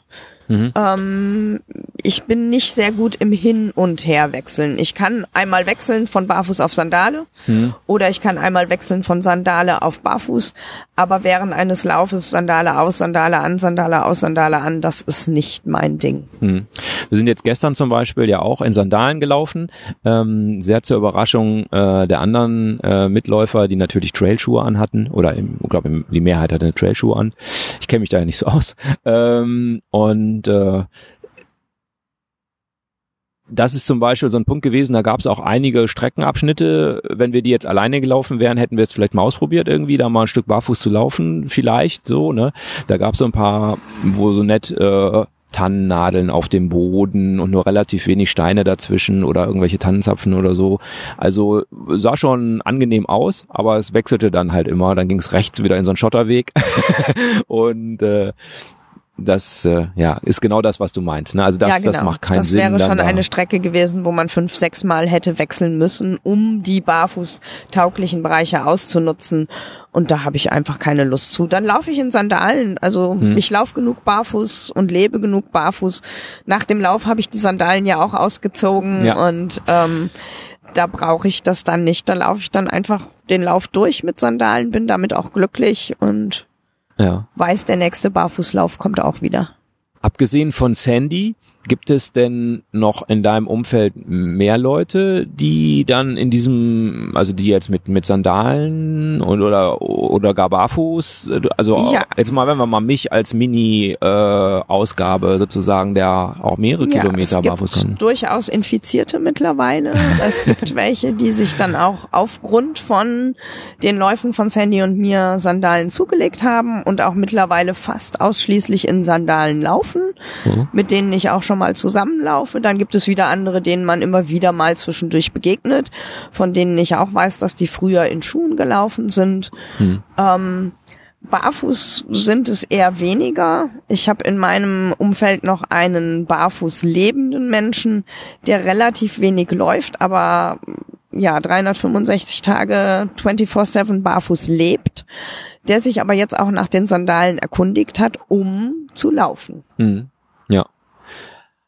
[SPEAKER 1] Mhm.
[SPEAKER 2] Ähm, ich bin nicht sehr gut im Hin- und Herwechseln. Ich kann einmal wechseln von Barfuß auf Sandale
[SPEAKER 1] Mhm.
[SPEAKER 2] oder ich kann einmal wechseln von Sandale auf Barfuß, aber während eines Laufes Sandale aus, Sandale an, Sandale aus, Sandale an, das ist nicht mein Ding.
[SPEAKER 1] Hm. Wir sind jetzt gestern zum Beispiel ja auch in Sandalen gelaufen, ähm, sehr zur Überraschung äh, der anderen äh, Mitläufer, die natürlich Trailschuhe anhatten oder im, ich glaube die Mehrheit hatte Trailschuhe an. Ich kenne mich da ja nicht so aus. Ähm, und äh, das ist zum Beispiel so ein Punkt gewesen, da gab es auch einige Streckenabschnitte. Wenn wir die jetzt alleine gelaufen wären, hätten wir es vielleicht mal ausprobiert, irgendwie da mal ein Stück barfuß zu laufen, vielleicht so, ne? Da gab es so ein paar, wo so nett äh, Tannennadeln auf dem Boden und nur relativ wenig Steine dazwischen oder irgendwelche Tannenzapfen oder so. Also sah schon angenehm aus, aber es wechselte dann halt immer. Dann ging es rechts wieder in so einen Schotterweg und äh, das äh, ja ist genau das, was du meinst. Ne? Also das,
[SPEAKER 2] ja, genau.
[SPEAKER 1] das macht keinen
[SPEAKER 2] das
[SPEAKER 1] Sinn.
[SPEAKER 2] wäre
[SPEAKER 1] dann
[SPEAKER 2] schon
[SPEAKER 1] da-
[SPEAKER 2] eine Strecke gewesen, wo man fünf, sechs Mal hätte wechseln müssen, um die barfußtauglichen Bereiche auszunutzen. Und da habe ich einfach keine Lust zu. Dann laufe ich in Sandalen. Also
[SPEAKER 1] Hm.
[SPEAKER 2] ich laufe genug barfuß und lebe genug barfuß. Nach dem Lauf habe ich die Sandalen ja auch ausgezogen
[SPEAKER 1] Ja.
[SPEAKER 2] und ähm, da brauche ich das dann nicht. Da laufe ich dann einfach den Lauf durch mit Sandalen, bin damit auch glücklich und
[SPEAKER 1] ja.
[SPEAKER 2] weiß, der nächste Barfußlauf kommt auch wieder.
[SPEAKER 1] Abgesehen von Sandy, gibt es denn noch in deinem Umfeld mehr Leute, die dann in diesem, also die jetzt mit mit Sandalen und oder oder gar barfuß, also
[SPEAKER 2] Ja.
[SPEAKER 1] jetzt mal, wenn wir mal mich als Mini äh, sozusagen, der auch mehrere Kilometer
[SPEAKER 2] es
[SPEAKER 1] barfuß
[SPEAKER 2] gibt
[SPEAKER 1] kann.
[SPEAKER 2] durchaus Infizierte mittlerweile. es gibt welche, die sich dann auch aufgrund von den Läufen von Sandy und mir Sandalen zugelegt haben und auch mittlerweile fast ausschließlich in Sandalen laufen,
[SPEAKER 1] Mhm.
[SPEAKER 2] mit denen ich auch schon mal zusammenlaufe. Dann gibt es wieder andere, denen man immer wieder mal zwischendurch begegnet, von denen ich auch weiß, dass die früher in Schuhen gelaufen sind.
[SPEAKER 1] Hm.
[SPEAKER 2] Ähm, Barfuß sind es eher weniger. Ich habe in meinem Umfeld noch einen barfuß lebenden Menschen, der relativ wenig läuft, aber ja, 365 Tage 24/7 barfuß lebt, der sich aber jetzt auch nach den Sandalen erkundigt hat, um zu laufen.
[SPEAKER 1] Mhm. Ja.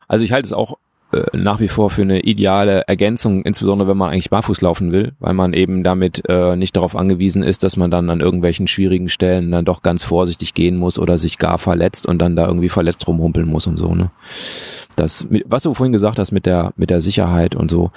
[SPEAKER 1] Also ich halte es auch äh, nach wie vor für eine ideale Ergänzung, insbesondere wenn man eigentlich barfuß laufen will, weil man eben damit äh, nicht darauf angewiesen ist, dass man dann an irgendwelchen schwierigen Stellen dann doch ganz vorsichtig gehen muss oder sich gar verletzt und dann da irgendwie verletzt rumhumpeln muss und so, ne? Das, was du vorhin gesagt hast mit der, mit der Sicherheit und so,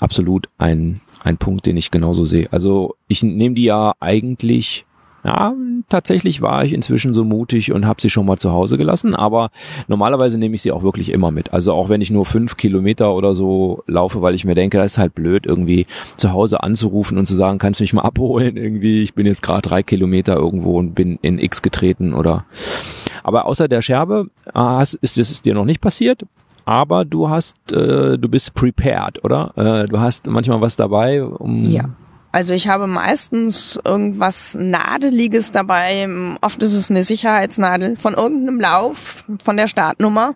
[SPEAKER 1] absolut ein, ein Punkt, den ich genauso sehe. Also ich nehme die ja eigentlich ja, tatsächlich war ich inzwischen so mutig und habe sie schon mal zu Hause gelassen, aber normalerweise nehme ich sie auch wirklich immer mit. Also auch wenn ich nur fünf Kilometer oder so laufe, weil ich mir denke, das ist halt blöd, irgendwie zu Hause anzurufen und zu sagen, kannst du mich mal abholen irgendwie, ich bin jetzt gerade drei Kilometer irgendwo und bin in X getreten oder. Aber außer der Scherbe ah, ist es dir noch nicht passiert. Aber du hast, äh, du bist prepared, oder? Äh, du hast manchmal was dabei, um
[SPEAKER 2] Ja. Also ich habe meistens irgendwas Nadeliges dabei. Oft ist es eine Sicherheitsnadel von irgendeinem Lauf, von der Startnummer.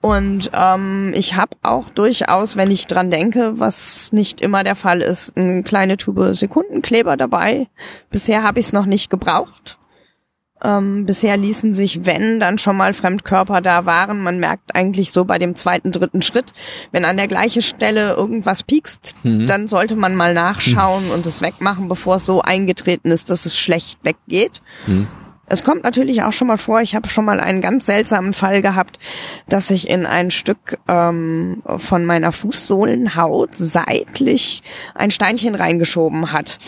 [SPEAKER 2] Und ähm, ich habe auch durchaus, wenn ich dran denke, was nicht immer der Fall ist, eine kleine Tube Sekundenkleber dabei. Bisher habe ich es noch nicht gebraucht. Ähm, bisher ließen sich, wenn dann schon mal Fremdkörper da waren, man merkt eigentlich so bei dem zweiten, dritten Schritt, wenn an der gleichen Stelle irgendwas piekst, dann sollte man mal nachschauen und es wegmachen, bevor es so eingetreten ist, dass es schlecht weggeht. Es kommt natürlich auch schon mal vor, ich habe schon mal einen ganz seltsamen Fall gehabt, dass sich in ein Stück ähm, von meiner Fußsohlenhaut seitlich ein Steinchen reingeschoben hat.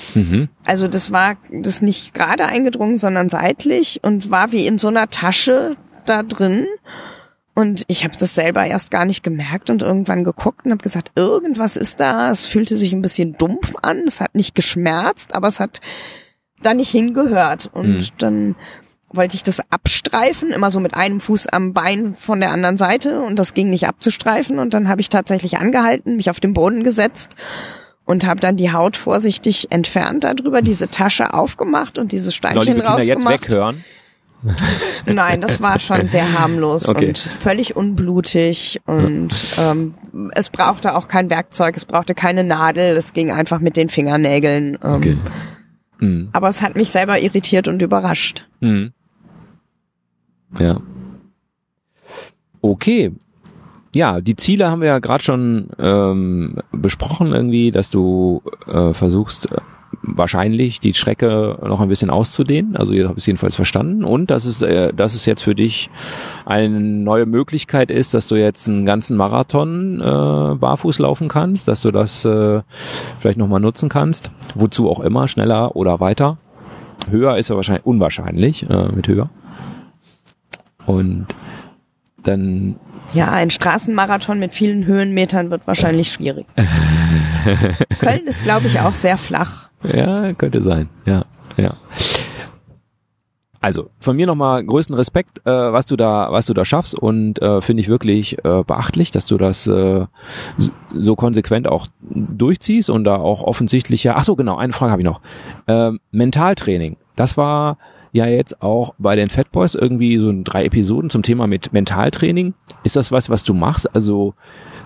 [SPEAKER 2] Also das war das nicht gerade eingedrungen, sondern seitlich und war wie in so einer Tasche da drin. Und ich habe das selber erst gar nicht gemerkt und irgendwann geguckt und habe gesagt, irgendwas ist da. Es fühlte sich ein bisschen dumpf an. Es hat nicht geschmerzt, aber es hat da nicht hingehört. Und
[SPEAKER 1] Mhm.
[SPEAKER 2] dann wollte ich das abstreifen, immer so mit einem Fuß am Bein von der anderen Seite und das ging nicht abzustreifen und dann habe ich tatsächlich angehalten, mich auf den Boden gesetzt und habe dann die Haut vorsichtig entfernt darüber, diese Tasche aufgemacht und dieses Steinchen
[SPEAKER 1] Genau, liebe Kinder, jetzt weghören.
[SPEAKER 2] Nein, das war schon sehr harmlos
[SPEAKER 1] Okay.
[SPEAKER 2] und völlig unblutig und ähm, es brauchte auch kein Werkzeug, es brauchte keine Nadel, es ging einfach mit den Fingernägeln. Ähm,
[SPEAKER 1] Okay. Mhm.
[SPEAKER 2] Aber es hat mich selber irritiert und überrascht.
[SPEAKER 1] Mhm. Ja. Okay. Ja, die Ziele haben wir ja gerade schon ähm, besprochen irgendwie, dass du äh, versuchst wahrscheinlich die Strecke noch ein bisschen auszudehnen. Also ihr habt es jedenfalls verstanden und dass es, äh, dass es jetzt für dich eine neue Möglichkeit ist, dass du jetzt einen ganzen Marathon äh, barfuß laufen kannst, dass du das äh, vielleicht nochmal nutzen kannst. Wozu auch immer, schneller oder weiter. Höher ist ja wahrscheinlich unwahrscheinlich äh, mit höher. Und dann
[SPEAKER 2] Ja, ein Straßenmarathon mit vielen Höhenmetern wird wahrscheinlich schwierig. Köln ist, glaube ich, auch sehr flach.
[SPEAKER 1] Ja, könnte sein. Ja, ja. Also von mir nochmal größten Respekt, äh, was du da, was du da schaffst und äh, finde ich wirklich äh, beachtlich, dass du das äh, so konsequent auch durchziehst und da auch offensichtlich ja. Ach so, genau. Eine Frage habe ich noch. Ähm, Mentaltraining. Das war ja jetzt auch bei den Fat Boys irgendwie so drei Episoden zum Thema mit Mentaltraining. Ist das was, was du machst? Also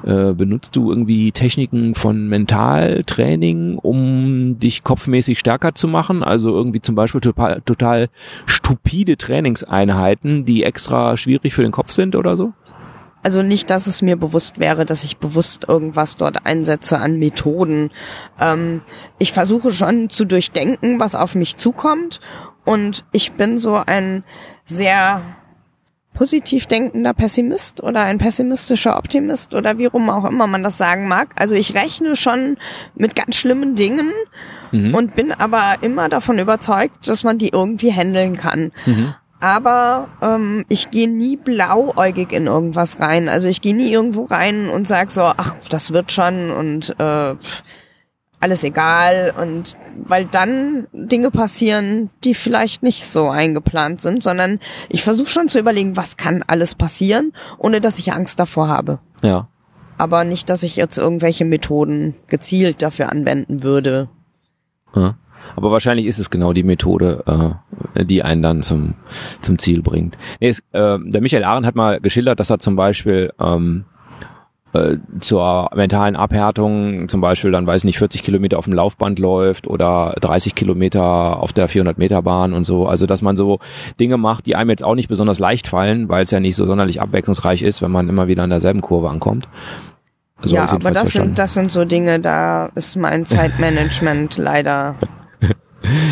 [SPEAKER 1] äh, benutzt du irgendwie Techniken von Mentaltraining, um dich kopfmäßig stärker zu machen? Also irgendwie zum Beispiel total, total stupide Trainingseinheiten, die extra schwierig für den Kopf sind oder so?
[SPEAKER 2] Also nicht, dass es mir bewusst wäre, dass ich bewusst irgendwas dort einsetze an Methoden. Ähm, ich versuche schon zu durchdenken, was auf mich zukommt. Und ich bin so ein sehr positiv denkender Pessimist oder ein pessimistischer Optimist oder wie rum auch immer man das sagen mag. Also ich rechne schon mit ganz schlimmen Dingen und bin aber immer davon überzeugt, dass man die irgendwie handeln kann. Aber ähm, ich gehe nie blauäugig in irgendwas rein. Also ich gehe nie irgendwo rein und sag so, ach, das wird schon und äh, pff, alles egal. Und weil dann Dinge passieren, die vielleicht nicht so eingeplant sind, sondern ich versuche schon zu überlegen, was kann alles passieren, ohne dass ich Angst davor habe.
[SPEAKER 1] Ja.
[SPEAKER 2] Aber nicht, dass ich jetzt irgendwelche Methoden gezielt dafür anwenden würde.
[SPEAKER 1] ja. Aber wahrscheinlich ist es genau die Methode, äh, die einen dann zum, zum Ziel bringt. Nee, es, äh, der Michael Arendt hat mal geschildert, dass er zum Beispiel ähm, äh, zur mentalen Abhärtung zum Beispiel dann, weiß nicht, 40 Kilometer auf dem Laufband läuft oder 30 Kilometer auf der 400 Meter Bahn und so. Also, dass man so Dinge macht, die einem jetzt auch nicht besonders leicht fallen, weil es ja nicht so sonderlich abwechslungsreich ist, wenn man immer wieder an derselben Kurve ankommt. So
[SPEAKER 2] ja, aber das
[SPEAKER 1] verstanden.
[SPEAKER 2] sind, das sind so Dinge, da ist mein Zeitmanagement leider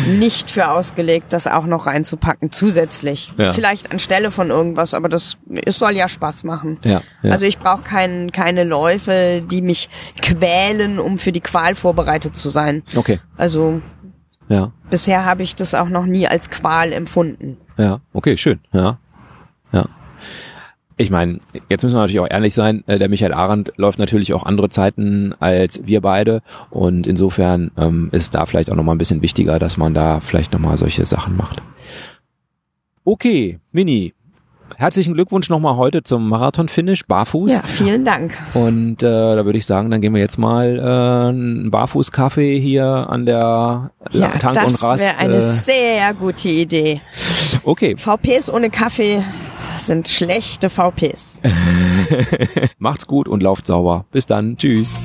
[SPEAKER 2] nicht für ausgelegt, das auch noch reinzupacken, zusätzlich.
[SPEAKER 1] Ja.
[SPEAKER 2] Vielleicht anstelle von irgendwas, aber das es soll ja Spaß machen.
[SPEAKER 1] Ja, ja.
[SPEAKER 2] Also ich brauche kein, keine Läufe, die mich quälen, um für die Qual vorbereitet zu sein.
[SPEAKER 1] Okay,
[SPEAKER 2] Also
[SPEAKER 1] ja.
[SPEAKER 2] bisher habe ich das auch noch nie als Qual empfunden.
[SPEAKER 1] Ja, okay, schön. Ja. Ja. Ich meine, jetzt müssen wir natürlich auch ehrlich sein, äh, der Michael Arendt läuft natürlich auch andere Zeiten als wir beide und insofern ähm, ist da vielleicht auch nochmal ein bisschen wichtiger, dass man da vielleicht nochmal solche Sachen macht. Okay, Mini, herzlichen Glückwunsch nochmal heute zum Marathon-Finish, barfuß.
[SPEAKER 2] Ja, vielen Dank.
[SPEAKER 1] Und äh, da würde ich sagen, dann gehen wir jetzt mal äh, einen Barfuß-Kaffee hier an der
[SPEAKER 2] Ja,
[SPEAKER 1] Tank
[SPEAKER 2] das
[SPEAKER 1] und Rast.
[SPEAKER 2] wäre eine
[SPEAKER 1] äh,
[SPEAKER 2] sehr gute Idee.
[SPEAKER 1] okay,
[SPEAKER 2] VPs ohne Kaffee sind schlechte VPs.
[SPEAKER 1] macht's gut und lauft sauber. Bis dann. Tschüss.